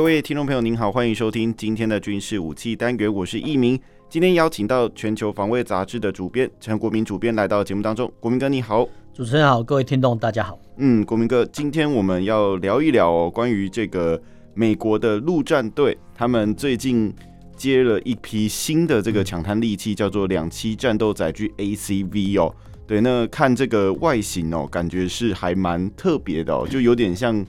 各位听众朋友，您好，欢迎收听今天的军事武器单元，我是易明。今天邀请到全球防卫杂志的主编陈国民主编来到节目当中。国民哥，你好。主持人好，各位听众大家好。嗯，国民哥，今天我们要聊一聊哦，关于这个美国的陆战队，他们最近接了一批新的这个抢滩利器，叫做两栖战斗载具 ACV 哦。对，那看这个外形哦，感觉是还蛮特别的哦，就有点像。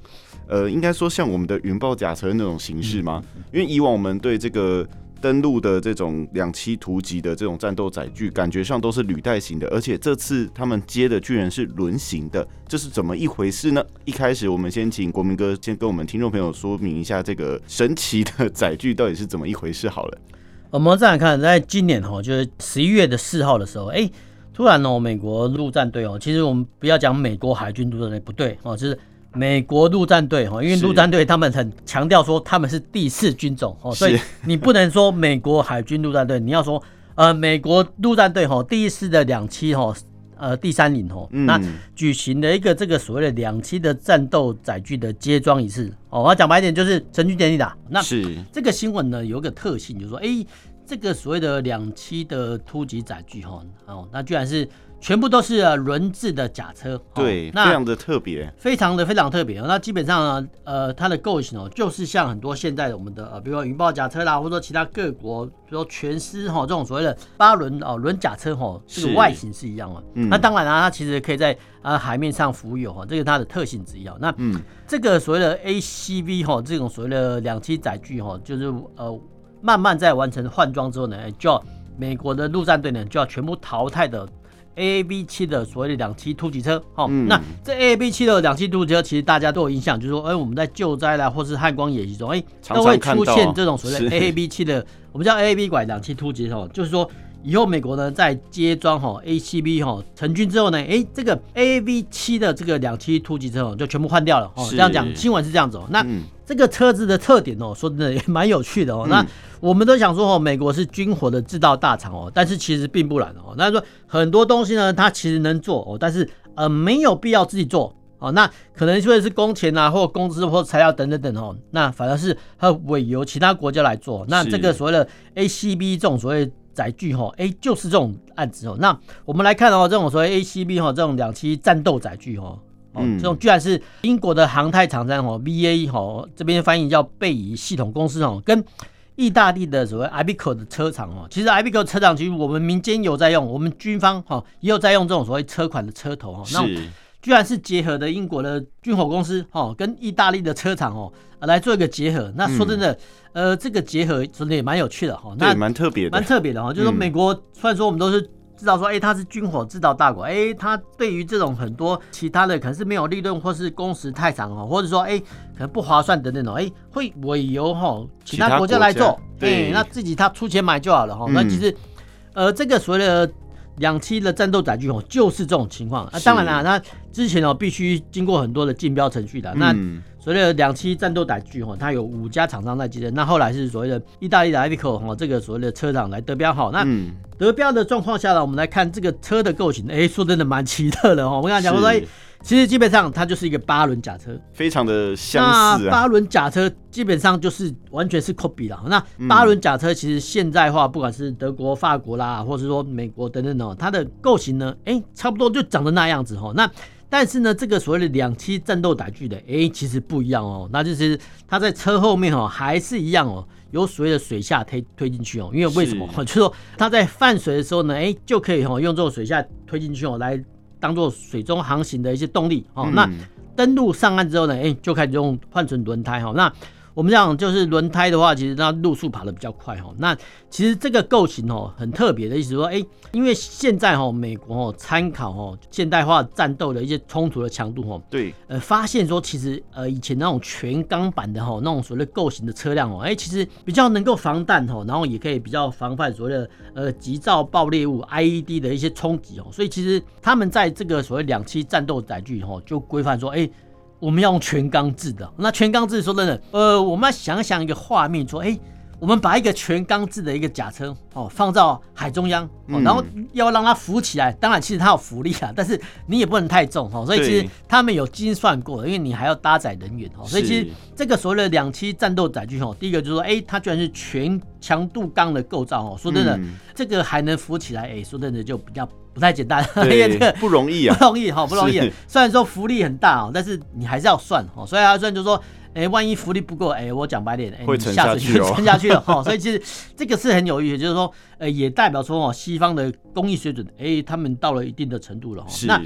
呃，应该说像我们的云豹甲车那种形式吗？因为以往我们对这个登陆的这种两栖突击的这种战斗载具，感觉上都是履带型的，而且这次他们接的居然是轮型的，这是怎么一回事呢？一开始我们先请国民哥先跟我们听众朋友说明一下这个神奇的载具到底是怎么一回事好了。我们再来看，在今年哈，就是十一月的四号的时候，哎、欸，突然哦，美国陆战队哦，其实我们不要讲美国海军陆战队不对哦，就是。美国陆战队哈，因为陆战队他们很强调说他们是第四军种哦，所以你不能说美国海军陆战队，你要说呃美国陆战队哈，第四的两栖哈，呃第三营哈，那举行了一个这个所谓的两栖的战斗载具的接装仪式哦，我要讲白一点就是成军典礼的。那这个新闻呢有一个特性，就是说哎、欸，这个所谓的两栖的突击载具哈，哦，那居然是。全部都是轮制的甲车，对，那非常的特别，非常的非常特别。那基本上呢，呃，它的构型哦，就是像很多现在的我们的呃，比如说云豹甲车啦，或者说其他各国，比如说全狮哈这种所谓的八轮哦轮甲车哈，这个外形是一样的。嗯，那当然啦，它其实可以在啊海面上浮游哈，这个它的特性之一。那嗯，这个所谓的 ACV 哈，这种所谓的两栖载具哈，就是呃慢慢在完成换装之后呢，就要美国的陆战队呢就要全部淘汰的。AAV 七的所谓的两栖突击车，好、嗯，那这 AAB 七的两栖突击车，其实大家都有印象，就是说，哎、欸，我们在救灾啦，或是汉光演习中，哎、欸，都会出现这种所谓的 AAB 七的，我们叫 AAB 拐两栖突击车，就是说，以后美国呢在接装哈 ACB 哈成军之后呢，哎、欸，这个 AAV 七的这个两栖突击车哦，就全部换掉了，哦，这样讲新闻是这样子哦，那。嗯这个车子的特点哦，说真的也蛮有趣的哦。那我们都想说哦，美国是军火的制造大厂哦，但是其实并不然哦。那说很多东西呢，它其实能做哦，但是呃没有必要自己做哦。那可能说的是工钱啊，或工资或材料等等等哦。那反而是它委由其他国家来做。那这个所谓的 ACB 这种所谓载具哈，哎，就是这种案子哦。那我们来看哦，这种所谓 ACB 哈，这种两栖战斗载具哈。哦，这种居然是英国的航太厂商哦，BAE 哈，这边翻译叫贝仪系统公司哦，跟意大利的所谓 Iveco 的车厂哦，其实 Iveco 车厂其实我们民间有在用，我们军方哈也有在用这种所谓车款的车头哈，那居然是结合的英国的军火公司哦，跟意大利的车厂哦来做一个结合。那说真的，呃，这个结合真的也蛮有趣的哈，那蛮特别的，蛮特别的哈，就是说美国虽然说我们都是。知道说，哎、欸，他是军火制造大国，哎、欸，他对于这种很多其他的可能是没有利润，或是工时太长哦，或者说，哎、欸，可能不划算等等哦，哎、欸，会委由哈其他国家来做，对、欸，那自己他出钱买就好了哈。那其实，呃，这个所谓的两栖的战斗载具哦，就是这种情况啊。当然啦，那之前哦必须经过很多的竞标程序的那。所谓的两栖战斗载具哦，它有五家厂商在竞争。那后来是所谓的意大利的 Iveco 哈，这个所谓的车厂来得标哈。那得标的状况下呢，我们来看这个车的构型，哎、欸，说真的蛮奇特的哦。我跟你讲说，哎，其实基本上它就是一个八轮甲车，非常的相似、啊。八轮甲车基本上就是完全是 copy 了。那八轮甲车其实现在话，不管是德国、法国啦，或者是说美国等等哦，它的构型呢，哎、欸，差不多就长得那样子哈。那但是呢，这个所谓的两栖战斗载具的，哎，其实不一样哦。那就是它在车后面哦，还是一样哦，有所谓的水下推推进去哦。因为为什么？就是说它在泛水的时候呢，哎，就可以哦用这种水下推进去哦，来当做水中航行的一些动力哦。那登陆上岸之后呢，哎，就开始用换成轮胎哈。那我们讲就是轮胎的话，其实它路速跑得比较快哈。那其实这个构型哦很特别的意思说，哎，因为现在哈美国哦参考哦现代化战斗的一些冲突的强度哦，对，呃发现说其实呃以前那种全钢板的哈那种所谓的构型的车辆哦，哎其实比较能够防弹哦，然后也可以比较防范所谓的呃急躁爆裂物 IED 的一些冲击哦，所以其实他们在这个所谓两栖战斗载具哦就规范说，哎。我们要用全钢制的，那全钢制说真的，呃，我们要想想一个画面，说，哎，我们把一个全钢制的一个甲车哦放到海中央，哦，然后要让它浮起来，当然其实它有浮力啊，但是你也不能太重哦，所以其实他们有精算过，因为你还要搭载人员哦，所以其实这个所谓的两栖战斗载具哦，第一个就是说，哎，它居然是全强度钢的构造哦，说真的，这个还能浮起来，哎，说真的就比较。不太简单，因为这个不容易啊，不容易哈，不容易。虽然说浮力很大哦，但是你还是要算哦。所以他算就是说，哎，万一浮力不够，哎，我讲白点，哎，会沉下去就，沉下去了哈。所以其实这个是很有意思，就是说，呃，也代表说哦，西方的工艺水准，哎，他们到了一定的程度了哈。那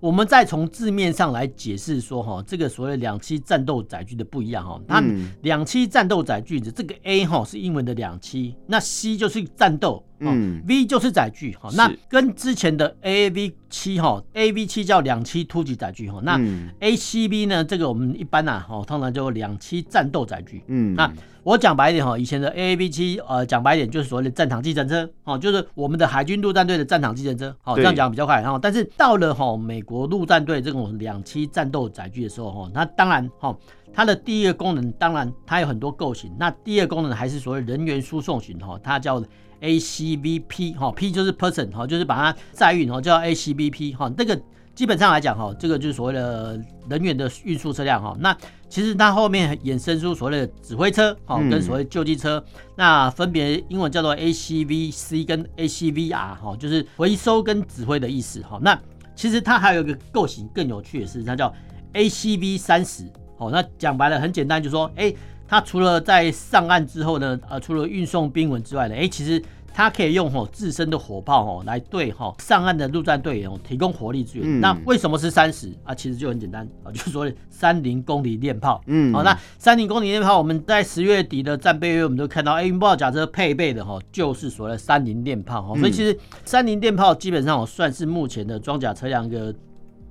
我们再从字面上来解释说哈，这个所谓两栖战斗载具的不一样哈。它两栖战斗载具的这个 A 哈是英文的两栖，那 C 就是战斗。嗯，V 就是载具哈，那跟之前的 AAV 七哈，AAV 七叫两栖突击载具哈，那 ACV 呢，这个我们一般呐哈，通常就两栖战斗载具。嗯，那我讲白一点哈，以前的 AAV 七呃，讲白一点就是所谓的战场计程车哦，就是我们的海军陆战队的战场计程车，好，这样讲比较快。然后，但是到了哈美国陆战队这种两栖战斗载具的时候哈，那当然哈，它的第一个功能当然它有很多构型，那第二个功能还是所谓人员输送型哈，它叫。ACVP 哈，P 就是 person 哈，就是把它载运哈，叫 ACVP 哈。这个基本上来讲哈，这个就是所谓的人员的运输车辆哈。那其实它后面衍生出所谓的指挥车哈，跟所谓救济车，那分别英文叫做 ACVC 跟 ACVR 哈，就是回收跟指挥的意思哈。那其实它还有一个构型更有趣的是，它叫 ACV 三十。哦，那讲白了很简单，就是说，哎。它除了在上岸之后呢，呃，除了运送兵文之外呢，哎，其实它可以用吼自身的火炮吼来对吼上岸的陆战队员提供火力支援。嗯、那为什么是三十啊？其实就很简单啊，就是说三零公里链炮。嗯，好，那三零公里链炮，我们在十月底的战备月，我们都看到，哎，云豹甲车配备的哈，就是所谓的三零链炮哈。所以其实三零链炮基本上算是目前的装甲车辆一个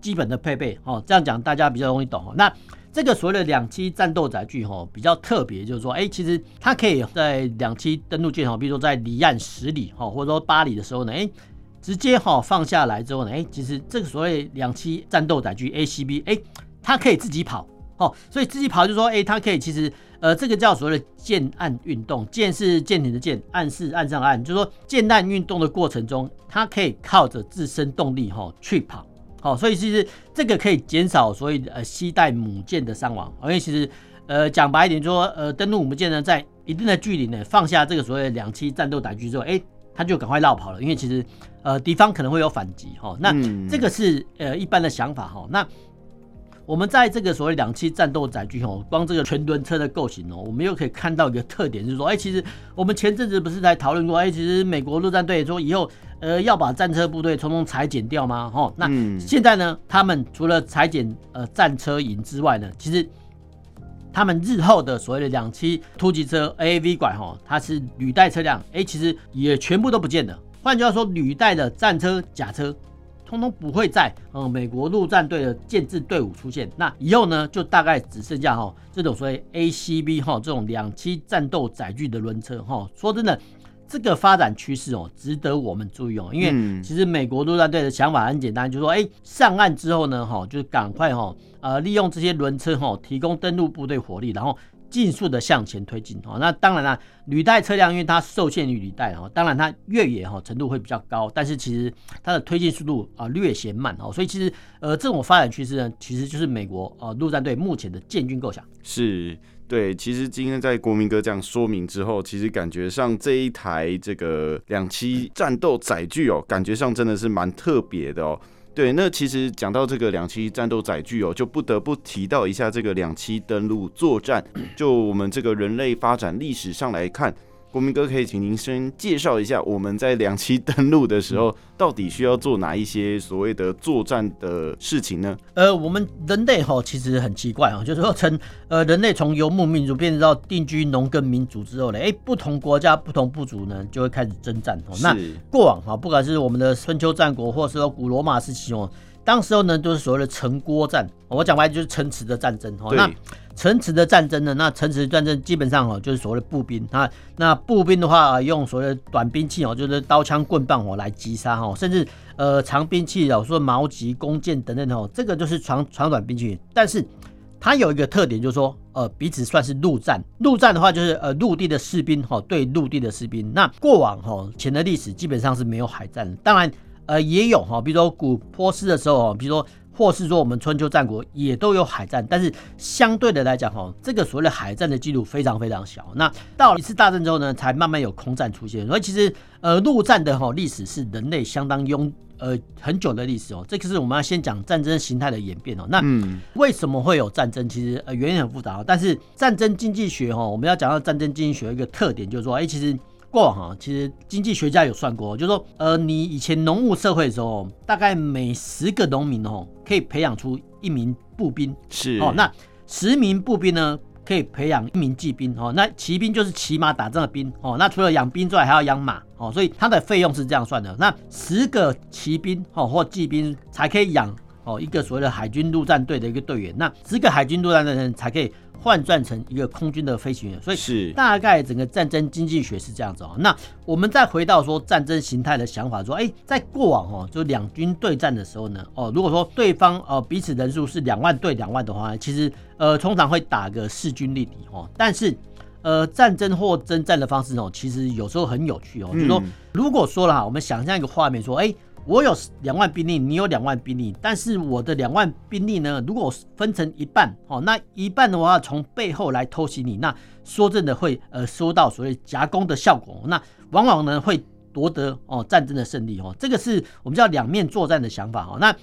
基本的配备。哦，这样讲大家比较容易懂哦。那这个所谓的两栖战斗载具哈，比较特别，就是说，哎，其实它可以在两栖登陆舰哈，比如说在离岸十里哈，或者说八里的时候呢，哎，直接哈放下来之后呢，哎，其实这个所谓两栖战斗载具 ACB，哎，它可以自己跑哦，所以自己跑就是说，哎，它可以其实呃，这个叫所谓的舰岸运动，舰是舰艇的舰，岸是岸上岸，就是说舰岸运动的过程中，它可以靠着自身动力哈去跑。好，所以其实这个可以减少所谓呃携带母舰的伤亡，因为其实呃讲白一点说，呃登陆母舰呢在一定的距离呢放下这个所谓的两栖战斗载具之后，哎，他就赶快绕跑了，因为其实呃敌方可能会有反击哈，那这个是呃一般的想法哈，那。我们在这个所谓两栖战斗载具哦，光这个全轮车的构型哦，我们又可以看到一个特点，就是说，哎，其实我们前阵子不是在讨论过，哎，其实美国陆战队说以后呃要把战车部队从中裁减掉吗？哈，那现在呢，他们除了裁减呃战车营之外呢，其实他们日后的所谓的两栖突击车 AAV 拐哈，它是履带车辆，哎，其实也全部都不见了。换句话说，履带的战车、甲车。通通不会在呃美国陆战队的建制队伍出现，那以后呢就大概只剩下哈这种所谓 ACB 哈这种两栖战斗载具的轮车哈。说真的，这个发展趋势哦值得我们注意哦，因为其实美国陆战队的想法很简单，就是说哎上岸之后呢哈就赶快哈呃利用这些轮车哈提供登陆部队火力，然后。尽速的向前推进哦，那当然了，履带车辆因为它受限于履带哦，当然它越野哈程度会比较高，但是其实它的推进速度啊略显慢哦，所以其实呃这种发展趋势呢，其实就是美国呃陆战队目前的建军构想。是对，其实今天在国民哥这样说明之后，其实感觉上这一台这个两栖战斗载具哦，感觉上真的是蛮特别的哦。对，那其实讲到这个两栖战斗载具哦，就不得不提到一下这个两栖登陆作战。就我们这个人类发展历史上来看，国民哥可以请您先介绍一下，我们在两栖登陆的时候，到底需要做哪一些所谓的作战的事情呢？呃，我们人类哈其实很奇怪啊，就是说从 呃人类从游牧民族变成到定居农耕民族之后呢，哎，不同国家不同部族呢就会开始征战哦。那过往哈，不管是我们的春秋战国，或是说古罗马时期哦，当时候呢就是所谓的城郭战，我讲白就是城池的战争哦。那城池的战争呢？那城池战争基本上哦，就是所谓的步兵啊。那步兵的话，用所谓的短兵器哦，就是刀枪棍棒哦来击杀哈，甚至呃长兵器哦，说矛戟弓箭等等哦，这个就是长长短兵器。但是它有一个特点，就是说呃彼此算是陆战。陆战的话，就是呃陆地的士兵哈对陆地的士兵。那过往哈前的历史基本上是没有海战的，当然呃也有哈，比如说古波斯的时候哦，比如说。或是说我们春秋战国也都有海战，但是相对的来讲哈，这个所谓的海战的记录非常非常小。那到了一次大战之后呢，才慢慢有空战出现。所以其实呃陆战的哈历史是人类相当拥呃很久的历史哦。这个是我们要先讲战争形态的演变哦。那为什么会有战争？其实呃原因很复杂。但是战争经济学哈，我们要讲到战争经济学一个特点就是说，哎其实。过往哈，其实经济学家有算过，就是说，呃，你以前农务社会的时候，大概每十个农民哦，可以培养出一名步兵，是哦。那十名步兵呢，可以培养一名骑兵哦。那骑兵就是骑马打仗的兵哦。那除了养兵之外，还要养马哦。所以它的费用是这样算的。那十个骑兵哦或骑兵才可以养哦一个所谓的海军陆战队的一个队员。那十个海军陆战队的人才可以。换算成一个空军的飞行员，所以是大概整个战争经济学是这样子哦。那我们再回到说战争形态的想法，说，哎，在过往哦，就两军对战的时候呢，哦，如果说对方呃彼此人数是两万对两万的话，其实呃通常会打个势均力敌哦。但是呃战争或征战的方式哦，其实有时候很有趣哦，就是说如果说了哈，我们想象一个画面说，哎。我有两万兵力，你有两万兵力，但是我的两万兵力呢，如果分成一半，哦，那一半的话从背后来偷袭你，那说真的会呃收到所谓夹攻的效果，那往往呢会夺得哦战争的胜利哦，这个是我们叫两面作战的想法哦。那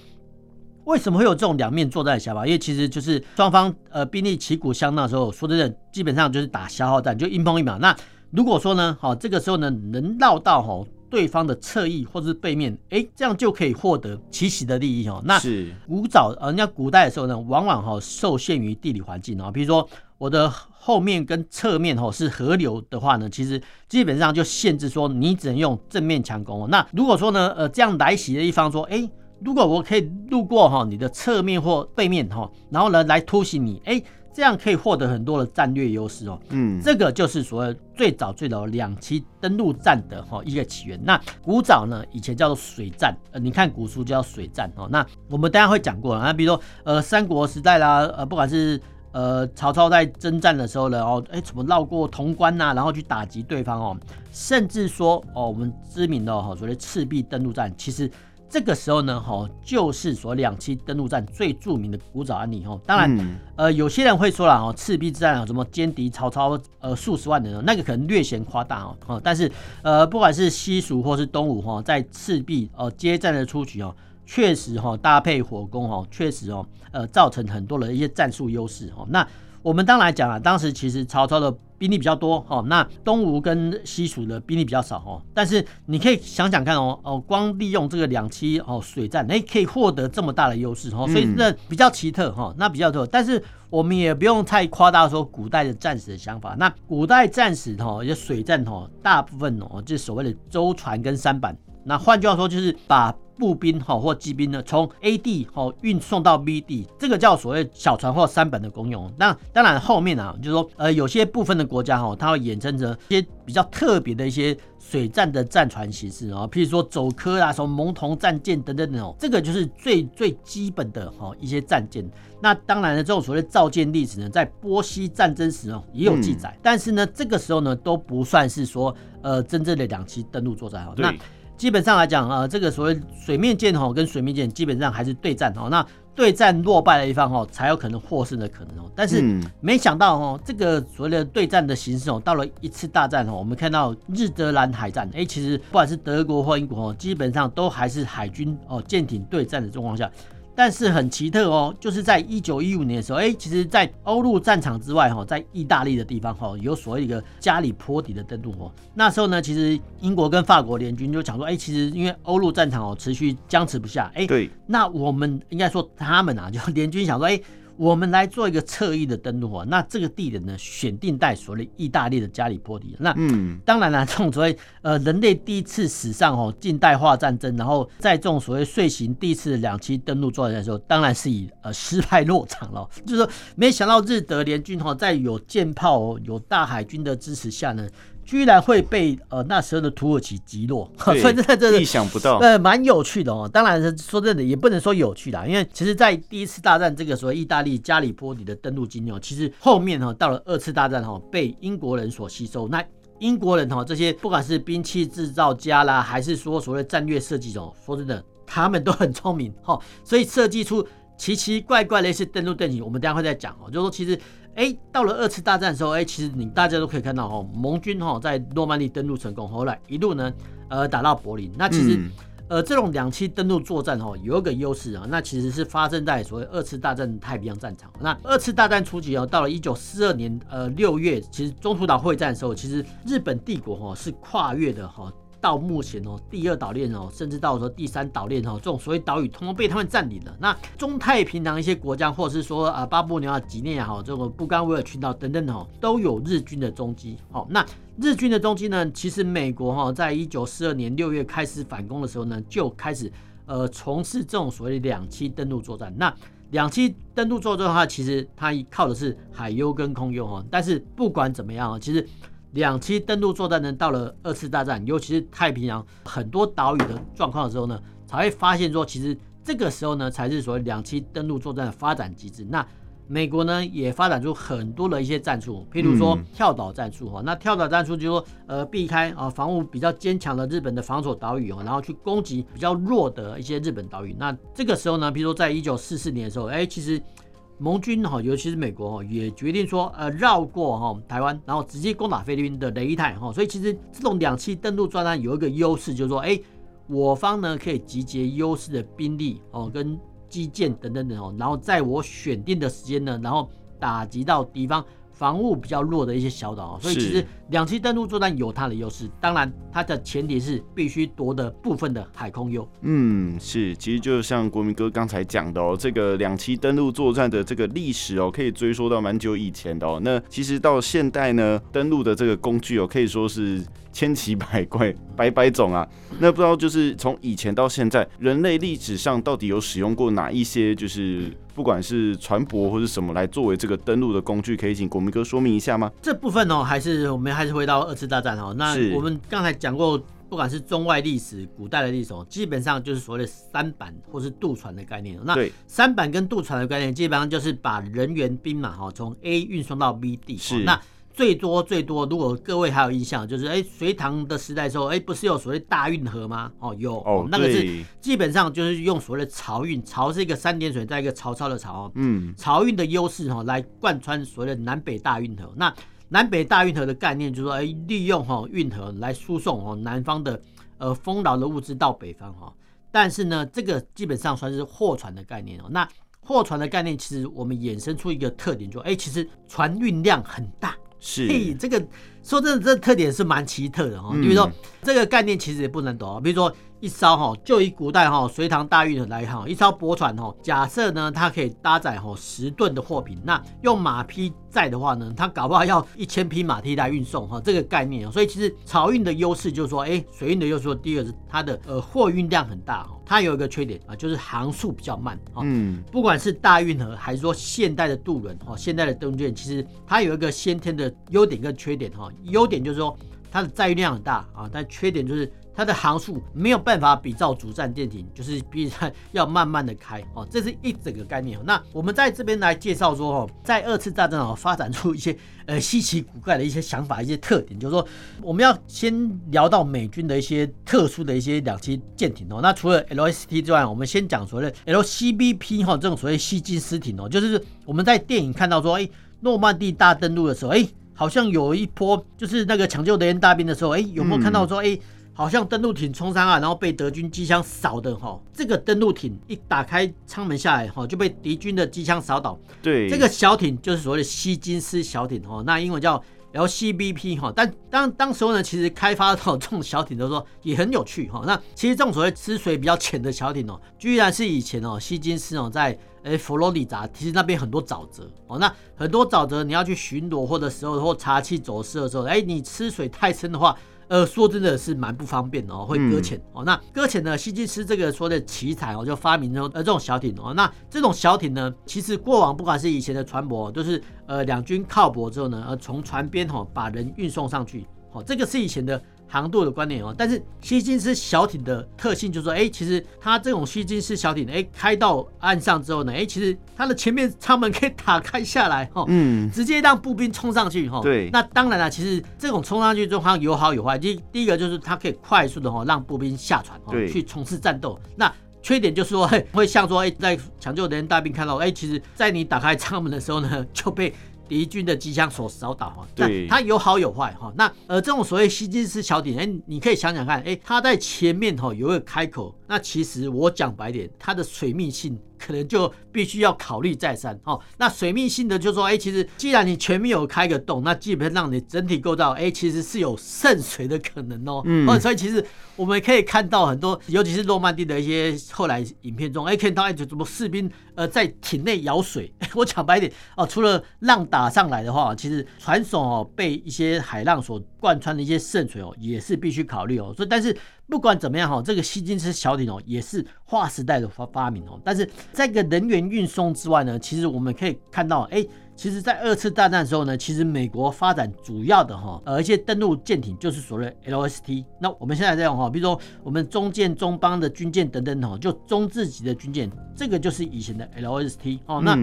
为什么会有这种两面作战的想法？因为其实就是双方呃兵力旗鼓相当的时候，说真的基本上就是打消耗战，就一碰一秒。那如果说呢，好这个时候呢能绕到吼。对方的侧翼或者是背面，哎，这样就可以获得奇袭的利益哦。那是古早呃，人家古代的时候呢，往往哈受限于地理环境啊，比如说我的后面跟侧面哈是河流的话呢，其实基本上就限制说你只能用正面强攻哦。那如果说呢，呃，这样来袭的一方说，哎，如果我可以路过哈你的侧面或背面哈，然后呢来突袭你，哎。这样可以获得很多的战略优势哦。嗯，这个就是所谓最早最早两栖登陆战的哈一个起源。那古早呢，以前叫做水战，呃，你看古书叫水战哦。那我们大家会讲过了啊，比如说呃三国时代啦，呃不管是呃曹操在征战的时候呢，哦哎怎么绕过潼关呐，然后去打击对方哦，甚至说哦我们知名的哈所谓赤壁登陆战，其实。这个时候呢，哈，就是说两栖登陆战最著名的古早案例哈。当然，呃，有些人会说了哈，赤壁之战啊，什么歼敌曹操呃数十万人，那个可能略显夸大哦。但是呃，不管是西蜀或是东吴哈，在赤壁呃接战的初期哦，确实哈搭配火攻哈，确实哦呃造成很多的一些战术优势哈。那我们当然讲啊，当时其实曹操的兵力比较多哦，那东吴跟西蜀的兵力比较少哦。但是你可以想想看哦，哦，光利用这个两栖哦水战，哎，可以获得这么大的优势哦，所以这比较奇特哈。那比较特，但是我们也不用太夸大说古代的战士的想法。那古代战士哈，一些水战哈，大部分哦就是所谓的舟船跟舢板。那换句话说，就是把步兵哈或骑兵呢，从 A 地哈运送到 B 地，这个叫所谓小船或三本的功用。那当然后面啊，就是说呃有些部分的国家哈，它会衍生着一些比较特别的一些水战的战船形式啊，譬如说走科啊，什么蒙童战舰等等等，这个就是最最基本的哈一些战舰。那当然了，这种所谓造舰历史呢，在波西战争时哦也有记载，嗯、但是呢这个时候呢都不算是说呃真正的两栖登陆作战哦。那基本上来讲啊，这个所谓水面舰哈跟水面舰基本上还是对战哦。那对战落败的一方哦，才有可能获胜的可能哦。但是没想到哦，这个所谓的对战的形式哦，到了一次大战哦，我们看到日德兰海战，哎，其实不管是德国或英国哦，基本上都还是海军哦舰艇对战的状况下，但是很奇特哦，就是在一九一五年的时候，哎，其实，在欧陆战场之外哈，在意大利的地方哈，有所谓一个加里波底的登陆哦。那时候呢，其实英国跟法国联军就讲说，哎，其实因为欧陆战场哦持续僵持不下，哎，对，那我们应该说他们啊，就联军想说，哎。我们来做一个侧翼的登陆啊，那这个地点呢，选定在所谓意大利的加里波迪。那嗯，当然了，这种所谓呃人类第一次史上哦近代化战争，然后在这种所谓遂行第一次的两栖登陆作战的时候，当然是以呃失败落场了。就是说，没想到日德联军哈，在有舰炮、有大海军的支持下呢。居然会被呃那时候的土耳其击落，所以这真的意想不到，呃，蛮有趣的哦。当然是说真的，也不能说有趣啦，因为其实，在第一次大战这个所谓意大利加里波迪的登陆经验，其实后面哈到了二次大战哈被英国人所吸收。那英国人哈这些不管是兵器制造家啦，还是说所谓战略设计者，说真的，他们都很聪明哈，所以设计出奇奇怪怪的一些登陆阵型。我们等下会再讲哦，就是说其实。哎，到了二次大战的时候，哎，其实你大家都可以看到哈，盟军哈在诺曼底登陆成功，后来一路呢，呃，打到柏林。那其实，嗯、呃，这种两栖登陆作战哈，有一个优势啊，那其实是发生在所谓二次大战太平洋战场。那二次大战初期哦，到了一九四二年呃六月，其实中途岛会战的时候，其实日本帝国哈是跨越的哈。到目前哦，第二岛链哦，甚至到说第三岛链哦，这种所谓岛屿通通被他们占领了。那中太平洋一些国家，或者是说啊巴布亚、几内亚哈，这个布干维尔群岛等等哦，都有日军的踪迹。好，那日军的踪迹呢，其实美国哈，在一九四二年六月开始反攻的时候呢，就开始呃从事这种所谓两栖登陆作战。那两栖登陆作战的话，其实它靠的是海优跟空优哈。但是不管怎么样啊，其实。两栖登陆作战呢，到了二次大战，尤其是太平洋很多岛屿的状况的时候呢，才会发现说，其实这个时候呢，才是所谓两栖登陆作战的发展机制。那美国呢，也发展出很多的一些战术，譬如说跳岛战术哈。那跳岛战术就是说，呃，避开啊防务比较坚强的日本的防守岛屿哦，然后去攻击比较弱的一些日本岛屿。那这个时候呢，譬如说在一九四四年的时候，哎，其实。盟军哈，尤其是美国哈，也决定说，呃，绕过哈台湾，然后直接攻打菲律宾的雷泰哈。所以其实这种两栖登陆作战有一个优势，就是说，哎，我方呢可以集结优势的兵力哦，跟基建等等等哦，然后在我选定的时间呢，然后打击到敌方。防务比较弱的一些小岛，所以其实两栖登陆作战有它的优势，当然它的前提是必须夺得部分的海空优。嗯，是，其实就像国民哥刚才讲的哦，这个两栖登陆作战的这个历史哦，可以追溯到蛮久以前的哦。那其实到现代呢，登陆的这个工具哦，可以说是千奇百怪，百百种啊。那不知道就是从以前到现在，人类历史上到底有使用过哪一些就是？不管是船舶或是什么来作为这个登陆的工具，可以请国民哥说明一下吗？这部分哦，还是我们还是回到二次大战哦。那我们刚才讲过，不管是中外历史、古代的历史哦，基本上就是所谓的三板或是渡船的概念。那三板跟渡船的概念，基本上就是把人员兵马哈从 A 运送到 B 地。是那。最多最多，如果各位还有印象，就是哎，隋唐的时代的时候，哎，不是有所谓大运河吗？哦，有，哦，那个是基本上就是用所谓的漕运，漕是一个三点水，再一个曹操的曹，嗯，漕运的优势哈，来贯穿所谓的南北大运河。那南北大运河的概念就是说，哎，利用哈运河来输送哦南方的呃丰饶的物资到北方哈。但是呢，这个基本上算是货船的概念哦。那货船的概念，其实我们衍生出一个特点，就哎，其实船运量很大。是，嘿，这个说真的，这个特点是蛮奇特的哦。比如说，这个概念其实也不能懂啊。比如说。一艘哈，就以古代哈隋唐大运河来哈，一艘驳船哈，假设呢它可以搭载哈十吨的货品，那用马匹载的话呢，它搞不好要一千匹马匹来运送哈，这个概念。所以其实漕运的优势就是说，哎，水运的优势，第二个是它的呃货运量很大哈，它有一个缺点啊，就是航速比较慢哈。嗯，不管是大运河还是说现代的渡轮哈，现代的登舰，其实它有一个先天的优点跟缺点哈。优点就是说它的载运量很大啊，但缺点就是。它的航速没有办法比照主战舰艇，就是比赛要慢慢的开哦，这是一整个概念。那我们在这边来介绍说哦，在二次大战哦发展出一些呃稀奇古怪的一些想法、一些特点，就是说我们要先聊到美军的一些特殊的一些两栖舰艇哦。那除了 LST 之外，我们先讲所谓的 LCBP 哈这种所谓吸金斯艇哦，就是我们在电影看到说，哎，诺曼底大登陆的时候，哎，好像有一波就是那个抢救雷恩大兵的时候，哎，有没有看到说，哎？好像登陆艇冲上岸，然后被德军机枪扫的哈。这个登陆艇一打开舱门下来哈，就被敌军的机枪扫倒。对，这个小艇就是所谓的希金斯小艇哈，那英文叫 LCBP 哈。但当当时候呢，其实开发到这种小艇的时候也很有趣哈。那其实这种所谓吃水比较浅的小艇哦，居然是以前哦希金斯哦在诶佛罗里达，其实那边很多沼泽哦，那很多沼泽你要去巡逻或者时候或查缉走私的时候，哎，你吃水太深的话。呃，说真的是蛮不方便的哦，会搁浅哦。那搁浅呢，希金斯这个说的奇才哦，就发明了呃这种小艇哦。那这种小艇呢，其实过往不管是以前的船舶，都是呃两军靠泊之后呢，呃从船边哦把人运送上去，哦，这个是以前的。航渡的观念哦，但是吸金斯小艇的特性就是说，哎，其实它这种吸金斯小艇，哎，开到岸上之后呢，哎，其实它的前面舱门可以打开下来，哈，嗯，直接让步兵冲上去，哈，对。那当然了，其实这种冲上去状况有好有坏。第第一个就是它可以快速的哈让步兵下船，对，去从事战斗。那缺点就是说，会像说，哎，在抢救人员大兵看到，哎，其实在你打开舱门的时候呢，就被。敌军的机枪所扫倒哈，对，它有好有坏哈。那呃，这种所谓希金斯小艇，哎，你可以想想看，哎，它在前面哈有一个开口，那其实我讲白点，它的水密性。可能就必须要考虑再三哦。那水密性的就是说，哎，其实既然你前面有开个洞，那基本上你整体构造，哎，其实是有渗水的可能哦。嗯。哦所以其实我们可以看到很多，尤其是诺曼底的一些后来影片中，哎，看到哎，怎么士兵呃在艇内舀水？我讲白一点哦，除了浪打上来的话，其实船首哦被一些海浪所贯穿的一些渗水哦，也是必须考虑哦。所以但是。不管怎么样哈，这个希金斯小艇哦，也是划时代的发发明哦。但是在个人员运送之外呢，其实我们可以看到，哎，其实，在二次大战的时候呢，其实美国发展主要的哈，呃，一些登陆舰艇就是所谓 LST。那我们现在这样哈，比如说我们中舰、中邦的军舰等等哈，就中字级的军舰，这个就是以前的 LST 哦。那。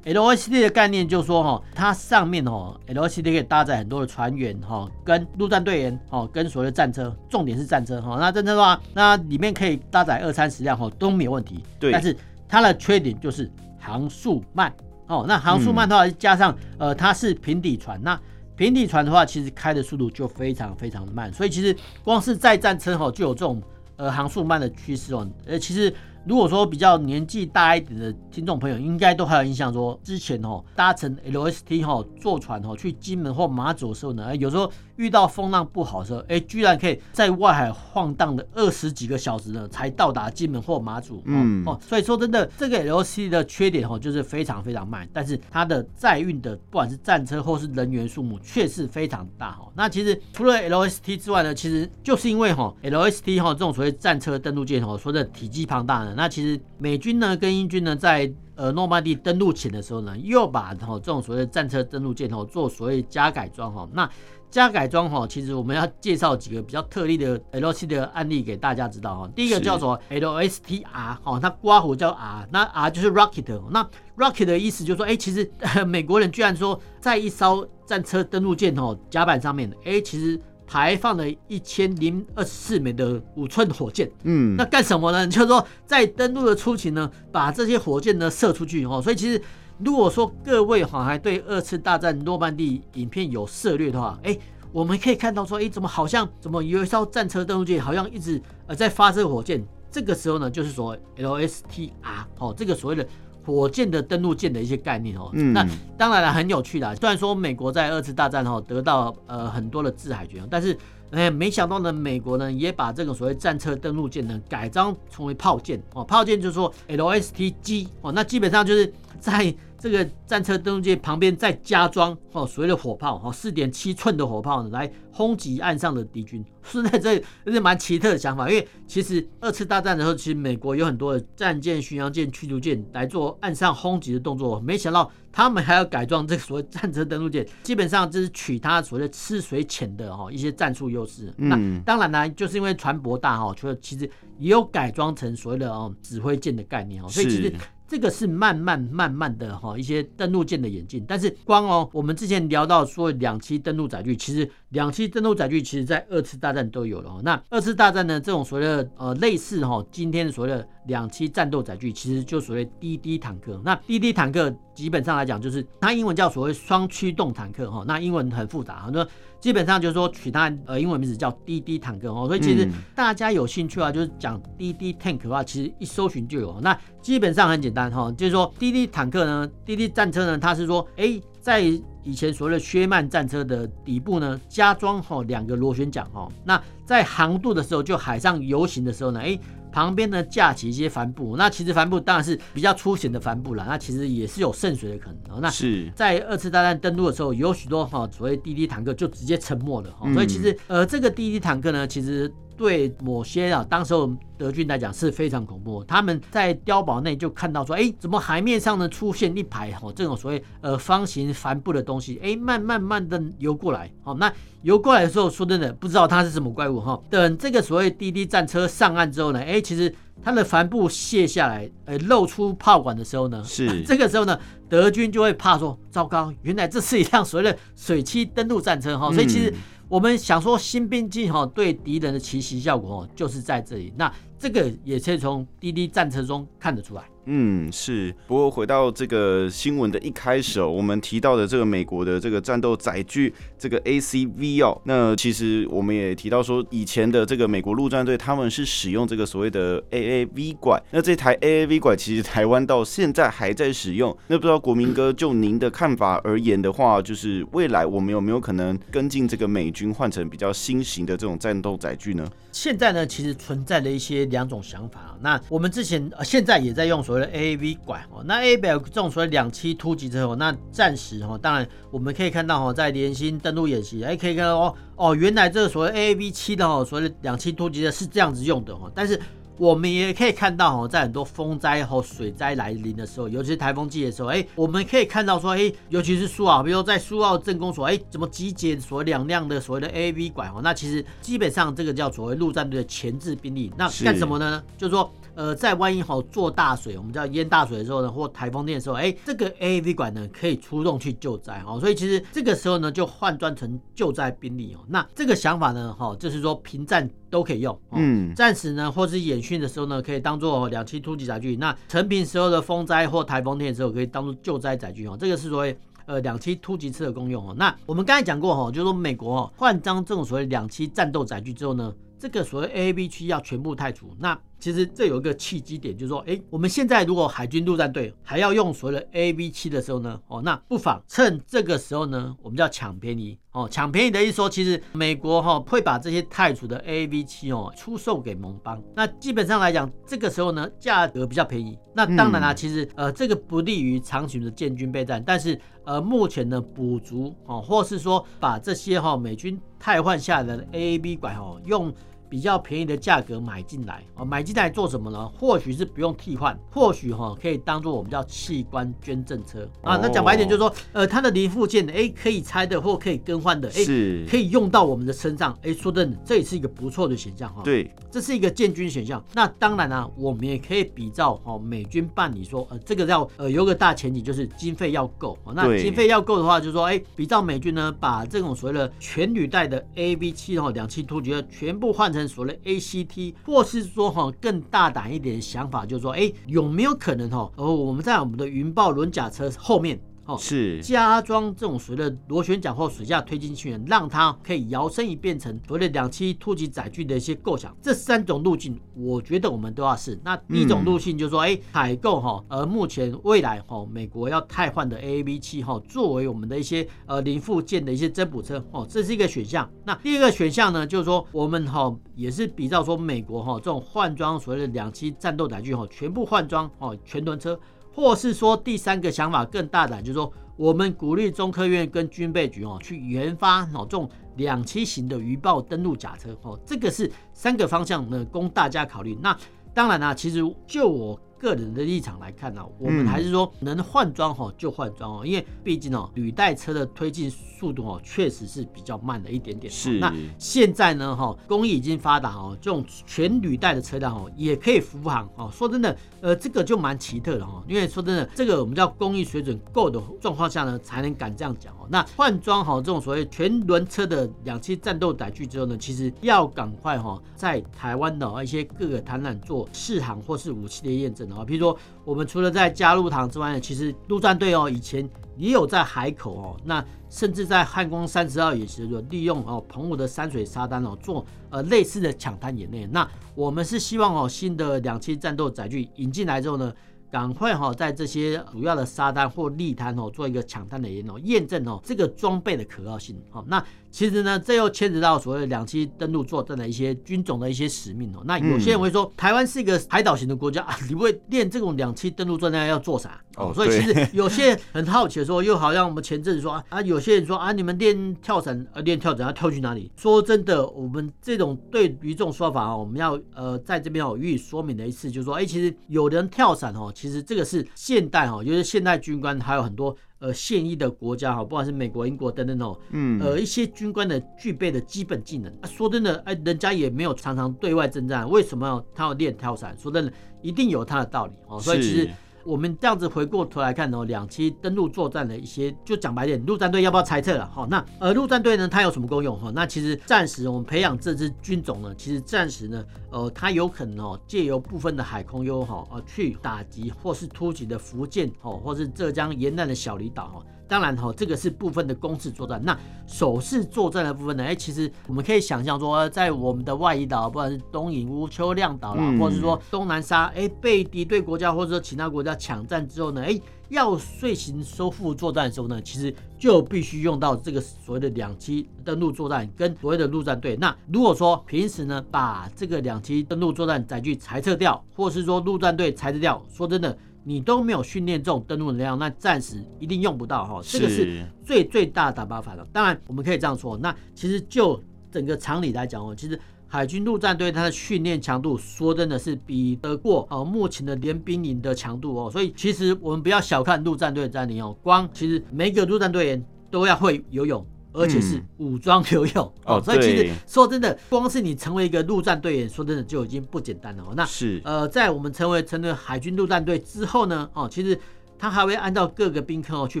LST 的概念就是说，哈，它上面哦，LST 可以搭载很多的船员，哈，跟陆战队员，哈，跟所谓的战车，重点是战车，哈，那战车的话，那里面可以搭载二三十辆，哈，都没有问题。对。但是它的缺点就是航速慢，哦，那航速慢的话，加上呃，它是平底船，那平底船的话，其实开的速度就非常非常的慢，所以其实光是载战车，哈，就有这种呃航速慢的趋势哦，呃，其实。如果说比较年纪大一点的听众朋友，应该都还有印象，说之前哦搭乘 LST 哈坐船哦去金门或马祖的时候呢，有时候遇到风浪不好的时候，哎，居然可以在外海晃荡的二十几个小时呢，才到达金门或马祖。嗯哦，所以说真的，这个 LST 的缺点哦就是非常非常慢，但是它的载运的不管是战车或是人员数目确实非常大哈。那其实除了 LST 之外呢，其实就是因为哈 LST 哈这种所谓战车登陆舰哦，说的体积庞大呢。那其实美军呢跟英军呢在呃诺曼底登陆前的时候呢，又把哈这种所谓的战车登陆舰哦做所谓加改装哈。那加改装哈，其实我们要介绍几个比较特例的 LST 的案例给大家知道哈。第一个叫做 LSTR 哈，它刮胡叫 R，那 R 就是 Rocket。那 Rocket 的意思就是说，哎，其实 美国人居然说在一艘战车登陆舰哦甲板上面，哎，其实。排放了一千零二十四枚的五寸火箭，嗯，那干什么呢？就是说在登陆的初期呢，把这些火箭呢射出去哦。所以其实如果说各位哈还对二次大战诺曼底影片有涉猎的话，哎，我们可以看到说，哎，怎么好像怎么有一艘战车登陆舰好像一直呃在发射火箭？这个时候呢，就是说 LSTR 哦，这个所谓的。火箭的登陆舰的一些概念哦，嗯、那当然了，很有趣的。虽然说美国在二次大战后得到呃很多的制海权，但是哎，没想到呢，美国呢也把这个所谓战车登陆舰呢改装成为炮舰哦，炮舰就是说 LSTG 哦，那基本上就是在。这个战车登陆舰旁边再加装哦，所谓的火炮哦，四点七寸的火炮呢，来轰击岸上的敌军。是在这有点蛮奇特的想法，因为其实二次大战的时候，其实美国有很多的战舰、巡洋舰、驱逐舰来做岸上轰击的动作，没想到他们还要改装这个所谓战车登陆舰，基本上就是取它所谓吃水浅的哈一些战术优势。嗯、那当然呢，就是因为船舶大哈，除了其实也有改装成所谓的哦指挥舰的概念哈，所以其实。这个是慢慢慢慢的哈一些登陆舰的演进，但是光哦，我们之前聊到说两栖登陆载具，其实两栖登陆载具其实在二次大战都有了。那二次大战呢，这种所谓的呃类似哈今天所谓的两栖战斗载具，其实就所谓 DD 坦克。那 DD 坦克基本上来讲，就是它英文叫所谓双驱动坦克哈。那英文很复杂，很多基本上就是说取它呃英文名字叫滴滴坦克哦，所以其实大家有兴趣啊，就是讲滴滴 tank 的话，其实一搜寻就有。那基本上很简单哈，就是说滴滴坦克呢滴滴战车呢，它是说哎，在以前所谓的薛曼战车的底部呢，加装哈两个螺旋桨哈，那在航渡的时候，就海上游行的时候呢，哎。旁边呢架起一些帆布，那其实帆布当然是比较粗浅的帆布啦，那其实也是有渗水的可能。那是在二次大战登陆的时候，有许多哈所谓滴滴坦克就直接沉没了哈，嗯、所以其实呃这个滴滴坦克呢，其实。对某些啊，当时候德军来讲是非常恐怖。他们在碉堡内就看到说，哎，怎么海面上呢出现一排哦这种所谓呃方形帆布的东西，哎，慢慢慢的游过来。哦，那游过来的时候，说真的不知道它是什么怪物哈。等这个所谓滴滴战车上岸之后呢，哎，其实它的帆布卸下来，呃，露出炮管的时候呢，是这个时候呢，德军就会怕说，糟糕，原来这是一辆所谓的水栖登陆战车哈。所以其实。我们想说新兵器哈对敌人的奇袭效果哦，就是在这里。那这个也可以从滴滴战车中看得出来。嗯，是。不过回到这个新闻的一开始哦，我们提到的这个美国的这个战斗载具这个 ACV 哦，那其实我们也提到说，以前的这个美国陆战队他们是使用这个所谓的 AAV 拐。那这台 AAV 拐其实台湾到现在还在使用。那不知道国民哥就您的看法而言的话，就是未来我们有没有可能跟进这个美军换成比较新型的这种战斗载具呢？现在呢，其实存在了一些两种想法啊。那我们之前呃现在也在用所谓的 AAV 管哦，那 AAV 这种所谓两栖突击车哦，那暂时哈，当然我们可以看到哈，在联新登陆演习，哎，可以看到哦哦，原来这个所谓 AAV 七的哦，所谓两栖突击车是这样子用的哈，但是。我们也可以看到哦，在很多风灾和水灾来临的时候，尤其是台风季的时候，哎，我们可以看到说，哎，尤其是苏澳，比如说在苏澳镇公所，哎，怎么集结所谓两辆的所谓的 AAV 管哦？那其实基本上这个叫所谓陆战队的前置兵力，那干什么呢？是就是说。呃，在万一吼做大水，我们叫淹大水的时候呢，或台风天的时候，哎，这个 AAV 管呢可以出动去救灾哦，所以其实这个时候呢就换装成救灾兵力哦。那这个想法呢，哈，就是说平战都可以用，嗯，战时呢或是演训的时候呢，可以当做两栖突击载具。那成平时候的风灾或台风天的时候，可以当做救灾载具哦。这个是所谓呃两栖突击车的功用哦。那我们刚才讲过哈，就是说美国哦换装这种所谓两栖战斗载具之后呢，这个所谓 AAV 区要全部汰除，那。其实这有一个契机点，就是说，哎，我们现在如果海军陆战队还要用所谓的 AAV 七的时候呢，哦，那不妨趁这个时候呢，我们叫抢便宜哦。抢便宜的意思说，其实美国哈会把这些汰除的 AAV 七哦出售给盟邦。那基本上来讲，这个时候呢，价格比较便宜。那当然啦，其实呃这个不利于长期的建军备战，但是呃目前呢补足哦，或是说把这些哈美军汰换下来的 AAV 管哦用。比较便宜的价格买进来哦，买进来做什么呢？或许是不用替换，或许哈可以当做我们叫器官捐赠车啊。那讲白一点就是说，呃，它的零附件哎可以拆的或可以更换的，哎是可以用到我们的身上。哎，说真的，这也是一个不错的选项哈。对，这是一个建军选项。那当然呢，我们也可以比照哈美军办理说，呃，这个要呃有个大前提就是经费要够。那经费要够的话，就是说，哎，比照美军呢，把这种所谓的全履带的 AAV 七哈两栖突击全部换成。所谓 ACT，或是说哈更大胆一点的想法，就是说，哎，有没有可能哈？呃，我们在我们的云豹轮甲车后面。哦，是加装这种所谓的螺旋桨或水下推进器，让它可以摇身一变成所谓的两栖突击载具的一些构想。这三种路径，我觉得我们都要试。那第一种路径就是说，哎、嗯，采购哈，而目前未来哈，美国要汰换的 AAV 七哈，作为我们的一些呃零附件的一些增补车哦，这是一个选项。那第二个选项呢，就是说我们哈也是比较说美国哈这种换装所谓的两栖战斗载具哈，全部换装哦全轮车。或是说第三个想法更大胆，就是说我们鼓励中科院跟军备局哦去研发哦这种两栖型的鱼爆登陆甲车哦，这个是三个方向呢供大家考虑。那当然啦，其实就我。个人的立场来看呢，我们还是说能换装哈就换装哦，因为毕竟哦履带车的推进速度哦确实是比较慢了一点点。是。那现在呢哈工艺已经发达哦，这种全履带的车辆哦也可以服航哦。说真的，呃这个就蛮奇特的哈，因为说真的，这个我们叫工艺水准够的状况下呢，才能敢这样讲哦。那换装好这种所谓全轮车的两栖战斗载具之后呢，其实要赶快哈在台湾的一些各个台缆做试航或是武器的验证。啊，比如说我们除了在加禄塘之外呢，其实陆战队哦以前也有在海口哦，那甚至在汉光三十二也是有利用哦澎湖的山水沙滩哦做呃类似的抢滩演练。那我们是希望哦新的两栖战斗载具引进来之后呢，赶快哈，在这些主要的沙滩或礫滩哦，做一个抢滩的验哦，验证哦这个装备的可靠性。好，那其实呢，这又牵扯到所谓的两栖登陆作战的一些军种的一些使命哦。那有些人会说，台湾是一个海岛型的国家啊，你会练这种两栖登陆作战要做啥？哦，所以其实 有些人很好奇的说，又好像我们前阵子说啊，有些人说啊，你们练跳伞啊，练跳伞要跳去哪里？说真的，我们这种对于这种说法啊，我们要呃在这边哦予以说明的一次，就是说，哎，其实有人跳伞哦。其实这个是现代哦，就是现代军官还有很多呃现役的国家哈，不管是美国、英国等等哦，嗯，呃一些军官的具备的基本技能。啊、说真的，哎，人家也没有常常对外征战，为什么他要练跳伞？说真的，一定有他的道理哦。所以其实。我们这样子回过头来看哦，两栖登陆作战的一些，就讲白点，陆战队要不要猜测了？好，那呃，陆战队呢，它有什么功用？哈，那其实暂时我们培养这支军种呢，其实暂时呢，呃，它有可能哦，借由部分的海空优哈，呃，去打击或是突击的福建哦，或是浙江沿岸的小离岛哈。当然哈，这个是部分的攻势作战。那守势作战的部分呢？哎，其实我们可以想象说，在我们的外移岛，不管是东引乌丘亮岛啦，嗯、或者是说东南沙，哎，被敌对国家或者说其他国家抢占之后呢，哎，要遂行收复作战的时候呢，其实就必须用到这个所谓的两栖登陆作战跟所谓的陆战队。那如果说平时呢，把这个两栖登陆作战载具裁撤掉，或是说陆战队裁撤掉，说真的。你都没有训练这种登陆能量，那暂时一定用不到哈。这个是最最大的打靶法了。当然，我们可以这样说，那其实就整个常理来讲哦，其实海军陆战队它的训练强度，说真的是比得过哦目前的联兵营的强度哦。所以其实我们不要小看陆战队的战力哦，光其实每个陆战队员都要会游泳。而且是武装游泳、嗯、哦，所以其实说真的，光是你成为一个陆战队员，说真的就已经不简单了哦。那是呃，在我们成为成为海军陆战队之后呢，哦，其实他还会按照各个兵科哦去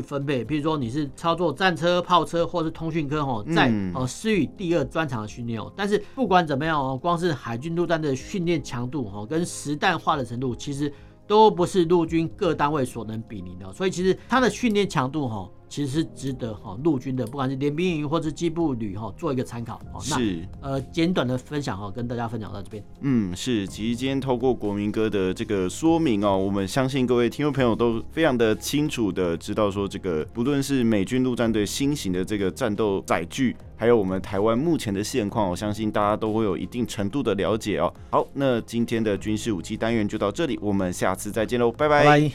分配，比如说你是操作战车、炮车，或是通讯科哦，在哦施予第二专长的训练哦。但是不管怎么样哦，光是海军陆战队的训练强度哦，跟实弹化的程度，其实都不是陆军各单位所能比拟的。所以其实它的训练强度哈。其实是值得哈陆军的，不管是联兵营或者机步旅哈做一个参考。是呃简短的分享哈，跟大家分享到这边。嗯，是。其实今天透过国民哥的这个说明哦，我们相信各位听众朋友都非常的清楚的知道说，这个不论是美军陆战队新型的这个战斗载具，还有我们台湾目前的现况，我相信大家都会有一定程度的了解哦。好，那今天的军事武器单元就到这里，我们下次再见喽，拜拜。拜拜。